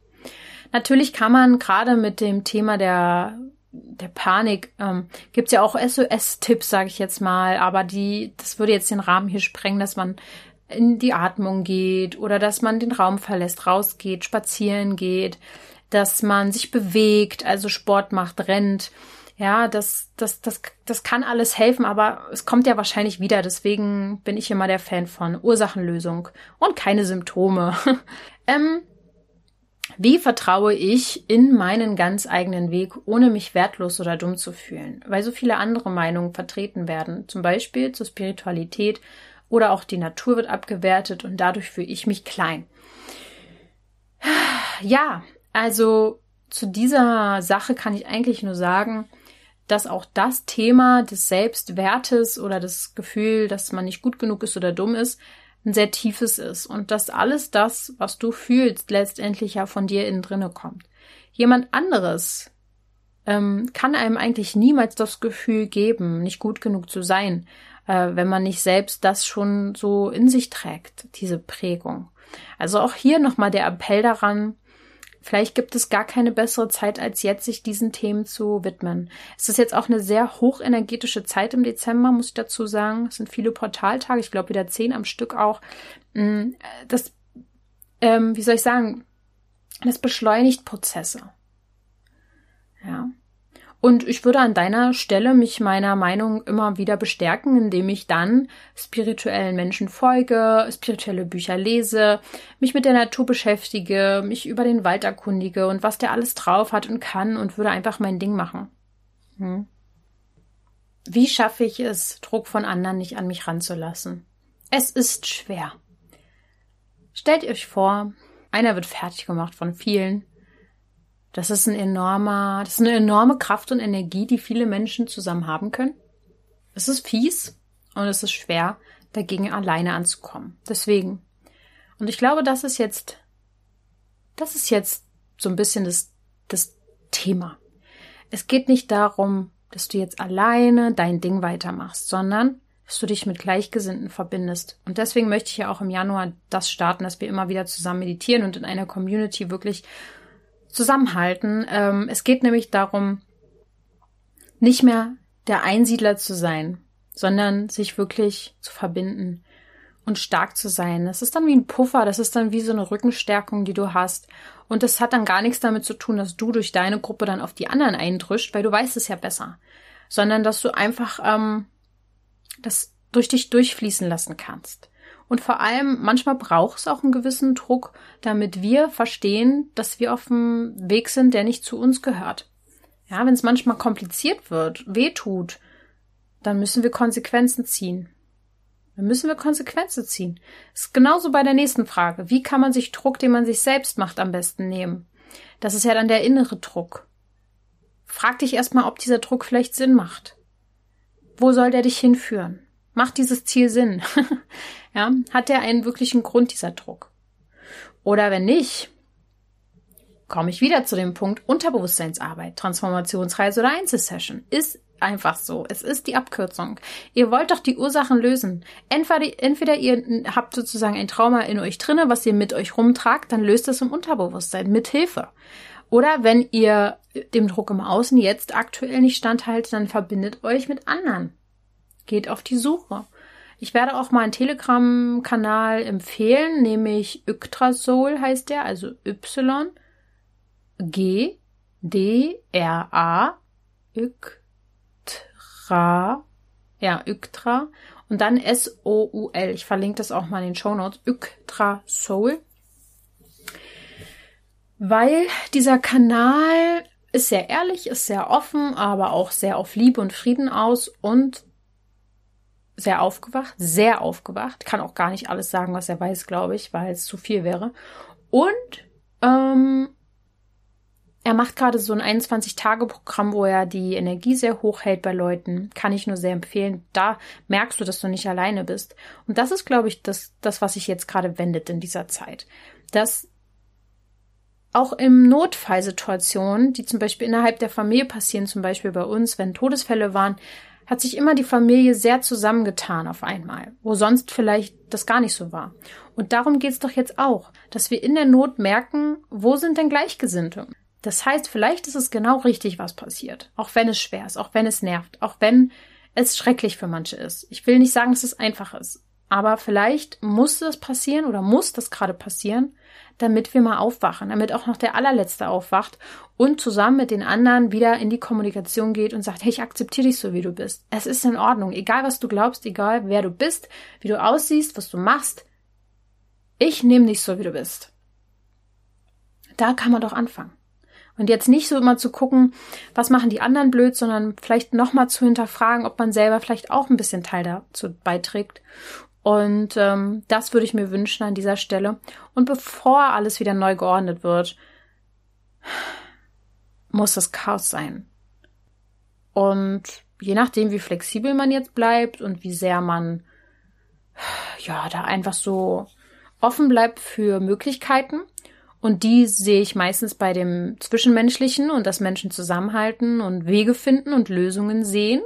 Natürlich kann man gerade mit dem Thema der der Panik ähm, gibt ja auch SOS-Tipps, sage ich jetzt mal, aber die, das würde jetzt den Rahmen hier sprengen, dass man in die Atmung geht oder dass man den Raum verlässt, rausgeht, spazieren geht. dass man sich bewegt, also Sport macht, rennt. Ja, das, das, das, das kann alles helfen, aber es kommt ja wahrscheinlich wieder. Deswegen bin ich immer der Fan von Ursachenlösung und keine Symptome. [laughs] ähm, wie vertraue ich in meinen ganz eigenen Weg, ohne mich wertlos oder dumm zu fühlen? Weil so viele andere Meinungen vertreten werden, zum Beispiel zur Spiritualität oder auch die Natur wird abgewertet und dadurch fühle ich mich klein. Ja, also zu dieser Sache kann ich eigentlich nur sagen, dass auch das Thema des Selbstwertes oder das Gefühl, dass man nicht gut genug ist oder dumm ist, ein sehr tiefes ist und dass alles das, was du fühlst, letztendlich ja von dir innen drinne kommt. Jemand anderes ähm, kann einem eigentlich niemals das Gefühl geben, nicht gut genug zu sein, äh, wenn man nicht selbst das schon so in sich trägt, diese Prägung. Also auch hier nochmal der Appell daran, Vielleicht gibt es gar keine bessere Zeit als jetzt, sich diesen Themen zu widmen. Es ist jetzt auch eine sehr hochenergetische Zeit im Dezember, muss ich dazu sagen. Es sind viele Portaltage, ich glaube wieder zehn am Stück auch. Mm, das, ähm, wie soll ich sagen, das beschleunigt Prozesse. Ja. Und ich würde an deiner Stelle mich meiner Meinung immer wieder bestärken, indem ich dann spirituellen Menschen folge, spirituelle Bücher lese, mich mit der Natur beschäftige, mich über den Wald erkundige und was der alles drauf hat und kann und würde einfach mein Ding machen. Hm. Wie schaffe ich es, Druck von anderen nicht an mich ranzulassen? Es ist schwer. Stellt euch vor, einer wird fertig gemacht von vielen das ist ein enormer, das ist eine enorme Kraft und Energie, die viele Menschen zusammen haben können. Es ist fies und es ist schwer, dagegen alleine anzukommen. Deswegen. Und ich glaube, das ist jetzt, das ist jetzt so ein bisschen das, das Thema. Es geht nicht darum, dass du jetzt alleine dein Ding weitermachst, sondern dass du dich mit Gleichgesinnten verbindest. Und deswegen möchte ich ja auch im Januar das starten, dass wir immer wieder zusammen meditieren und in einer Community wirklich zusammenhalten. Ähm, es geht nämlich darum, nicht mehr der Einsiedler zu sein, sondern sich wirklich zu verbinden und stark zu sein. Das ist dann wie ein Puffer, das ist dann wie so eine Rückenstärkung, die du hast. Und das hat dann gar nichts damit zu tun, dass du durch deine Gruppe dann auf die anderen eindrischt, weil du weißt es ja besser. Sondern dass du einfach ähm, das durch dich durchfließen lassen kannst. Und vor allem, manchmal braucht es auch einen gewissen Druck, damit wir verstehen, dass wir auf dem Weg sind, der nicht zu uns gehört. Ja, wenn es manchmal kompliziert wird, wehtut, dann müssen wir Konsequenzen ziehen. Dann müssen wir Konsequenzen ziehen. Ist genauso bei der nächsten Frage. Wie kann man sich Druck, den man sich selbst macht, am besten nehmen? Das ist ja dann der innere Druck. Frag dich erstmal, ob dieser Druck vielleicht Sinn macht. Wo soll der dich hinführen? Macht dieses Ziel Sinn? [laughs] ja, hat der einen wirklichen Grund, dieser Druck? Oder wenn nicht, komme ich wieder zu dem Punkt Unterbewusstseinsarbeit, Transformationsreise oder Einzelsession. Ist einfach so. Es ist die Abkürzung. Ihr wollt doch die Ursachen lösen. Entweder, entweder ihr habt sozusagen ein Trauma in euch drinne, was ihr mit euch rumtragt, dann löst es im Unterbewusstsein mit Hilfe. Oder wenn ihr dem Druck im Außen jetzt aktuell nicht standhaltet, dann verbindet euch mit anderen. Geht auf die Suche. Ich werde auch mal einen Telegram-Kanal empfehlen, nämlich Yggdrasil heißt der, also Y G D R A Yggdra ja Yggdra und dann S O U L. Ich verlinke das auch mal in den Show Notes. Yggdrasil. Weil dieser Kanal ist sehr ehrlich, ist sehr offen, aber auch sehr auf Liebe und Frieden aus und sehr aufgewacht, sehr aufgewacht. Kann auch gar nicht alles sagen, was er weiß, glaube ich, weil es zu viel wäre. Und ähm, er macht gerade so ein 21-Tage-Programm, wo er die Energie sehr hoch hält bei Leuten. Kann ich nur sehr empfehlen. Da merkst du, dass du nicht alleine bist. Und das ist, glaube ich, das, das was sich jetzt gerade wendet in dieser Zeit. Dass auch in Notfallsituationen, die zum Beispiel innerhalb der Familie passieren, zum Beispiel bei uns, wenn Todesfälle waren, hat sich immer die Familie sehr zusammengetan auf einmal, wo sonst vielleicht das gar nicht so war. Und darum geht's doch jetzt auch, dass wir in der Not merken, wo sind denn Gleichgesinnte? Das heißt, vielleicht ist es genau richtig, was passiert, auch wenn es schwer ist, auch wenn es nervt, auch wenn es schrecklich für manche ist. Ich will nicht sagen, dass es einfach ist. Aber vielleicht muss das passieren oder muss das gerade passieren, damit wir mal aufwachen, damit auch noch der allerletzte aufwacht und zusammen mit den anderen wieder in die Kommunikation geht und sagt, hey, ich akzeptiere dich so, wie du bist. Es ist in Ordnung, egal was du glaubst, egal wer du bist, wie du aussiehst, was du machst. Ich nehme dich so, wie du bist. Da kann man doch anfangen. Und jetzt nicht so immer zu gucken, was machen die anderen blöd, sondern vielleicht nochmal zu hinterfragen, ob man selber vielleicht auch ein bisschen Teil dazu beiträgt. Und ähm, das würde ich mir wünschen an dieser Stelle. Und bevor alles wieder neu geordnet wird, muss das Chaos sein. Und je nachdem, wie flexibel man jetzt bleibt und wie sehr man ja da einfach so offen bleibt für Möglichkeiten, und die sehe ich meistens bei dem Zwischenmenschlichen und dass Menschen zusammenhalten und Wege finden und Lösungen sehen.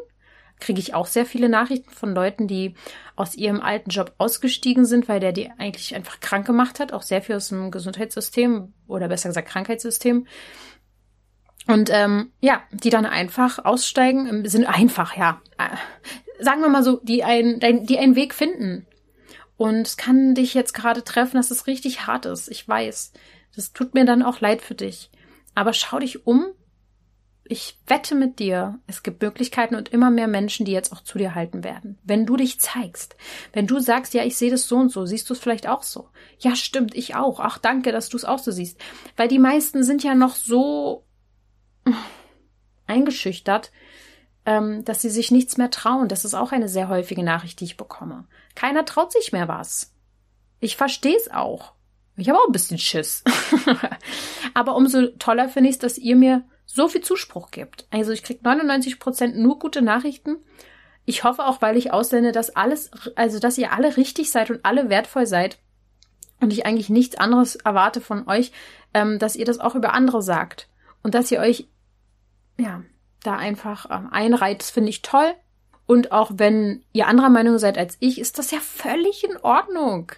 Kriege ich auch sehr viele Nachrichten von Leuten, die aus ihrem alten Job ausgestiegen sind, weil der die eigentlich einfach krank gemacht hat, auch sehr viel aus dem Gesundheitssystem oder besser gesagt Krankheitssystem. Und ähm, ja, die dann einfach aussteigen, sind einfach, ja, äh, sagen wir mal so, die, ein, die einen Weg finden. Und es kann dich jetzt gerade treffen, dass es richtig hart ist. Ich weiß. Das tut mir dann auch leid für dich. Aber schau dich um. Ich wette mit dir, es gibt Möglichkeiten und immer mehr Menschen, die jetzt auch zu dir halten werden. Wenn du dich zeigst, wenn du sagst, ja, ich sehe das so und so, siehst du es vielleicht auch so. Ja, stimmt, ich auch. Ach, danke, dass du es auch so siehst. Weil die meisten sind ja noch so eingeschüchtert, ähm, dass sie sich nichts mehr trauen. Das ist auch eine sehr häufige Nachricht, die ich bekomme. Keiner traut sich mehr was. Ich verstehe es auch. Ich habe auch ein bisschen Schiss. [laughs] Aber umso toller finde ich es, dass ihr mir so viel Zuspruch gibt. Also ich kriege 99 Prozent nur gute Nachrichten. Ich hoffe auch, weil ich aussende, dass alles, also dass ihr alle richtig seid und alle wertvoll seid. Und ich eigentlich nichts anderes erwarte von euch, ähm, dass ihr das auch über andere sagt. Und dass ihr euch, ja, da einfach ähm. Das finde ich toll. Und auch wenn ihr anderer Meinung seid als ich, ist das ja völlig in Ordnung.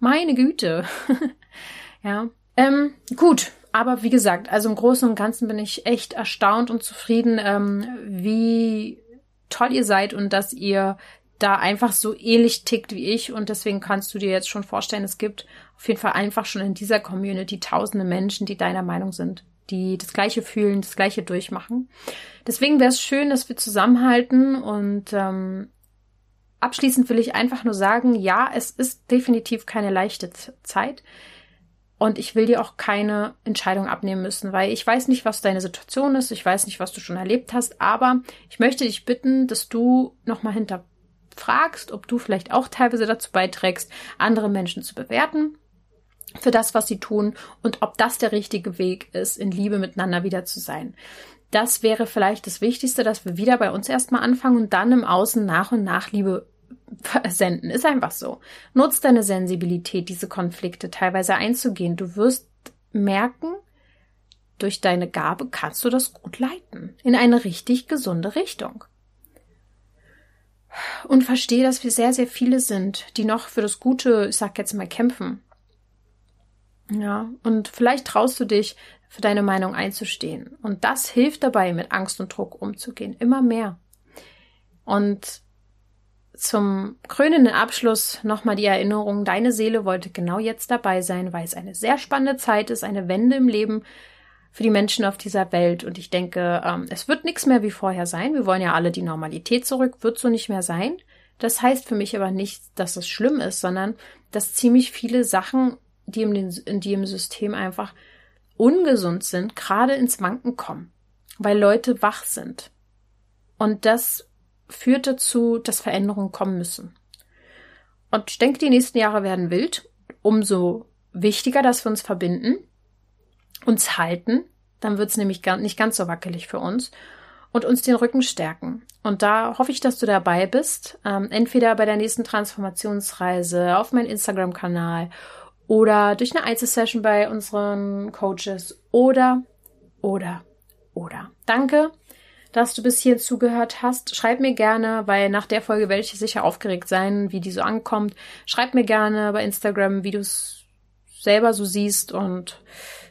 Meine Güte. [laughs] ja. Ähm, gut, aber wie gesagt, also im Großen und Ganzen bin ich echt erstaunt und zufrieden, ähm, wie toll ihr seid und dass ihr da einfach so ähnlich tickt wie ich und deswegen kannst du dir jetzt schon vorstellen, es gibt auf jeden Fall einfach schon in dieser Community tausende Menschen, die deiner Meinung sind, die das Gleiche fühlen, das Gleiche durchmachen. Deswegen wäre es schön, dass wir zusammenhalten und ähm, Abschließend will ich einfach nur sagen, ja, es ist definitiv keine leichte Zeit. Und ich will dir auch keine Entscheidung abnehmen müssen, weil ich weiß nicht, was deine Situation ist, ich weiß nicht, was du schon erlebt hast, aber ich möchte dich bitten, dass du nochmal hinterfragst, ob du vielleicht auch teilweise dazu beiträgst, andere Menschen zu bewerten für das, was sie tun und ob das der richtige Weg ist, in Liebe miteinander wieder zu sein. Das wäre vielleicht das Wichtigste, dass wir wieder bei uns erstmal anfangen und dann im Außen nach und nach Liebe senden. Ist einfach so. Nutz deine Sensibilität, diese Konflikte teilweise einzugehen. Du wirst merken, durch deine Gabe kannst du das gut leiten. In eine richtig gesunde Richtung. Und verstehe, dass wir sehr, sehr viele sind, die noch für das Gute, ich sag jetzt mal, kämpfen. Ja, und vielleicht traust du dich, für deine Meinung einzustehen. Und das hilft dabei, mit Angst und Druck umzugehen. Immer mehr. Und zum krönenden Abschluss nochmal die Erinnerung, deine Seele wollte genau jetzt dabei sein, weil es eine sehr spannende Zeit ist, eine Wende im Leben für die Menschen auf dieser Welt. Und ich denke, ähm, es wird nichts mehr wie vorher sein. Wir wollen ja alle die Normalität zurück, wird so nicht mehr sein. Das heißt für mich aber nicht, dass es schlimm ist, sondern dass ziemlich viele Sachen, die im, die im System einfach ungesund sind, gerade ins Wanken kommen, weil Leute wach sind. Und das führt dazu, dass Veränderungen kommen müssen. Und ich denke, die nächsten Jahre werden wild. Umso wichtiger, dass wir uns verbinden, uns halten, dann wird es nämlich nicht ganz so wackelig für uns und uns den Rücken stärken. Und da hoffe ich, dass du dabei bist, ähm, entweder bei der nächsten Transformationsreise auf meinem Instagram-Kanal oder durch eine Einzelsession bei unseren Coaches oder, oder, oder. Danke, dass du bis hier zugehört hast. Schreib mir gerne, weil nach der Folge werde ich sicher aufgeregt sein, wie die so ankommt. Schreib mir gerne bei Instagram, wie du es selber so siehst und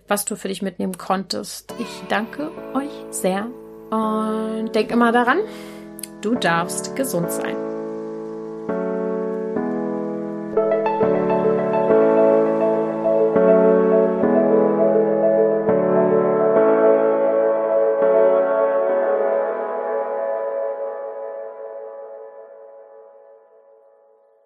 was du für dich mitnehmen konntest. Ich danke euch sehr und denk immer daran, du darfst gesund sein.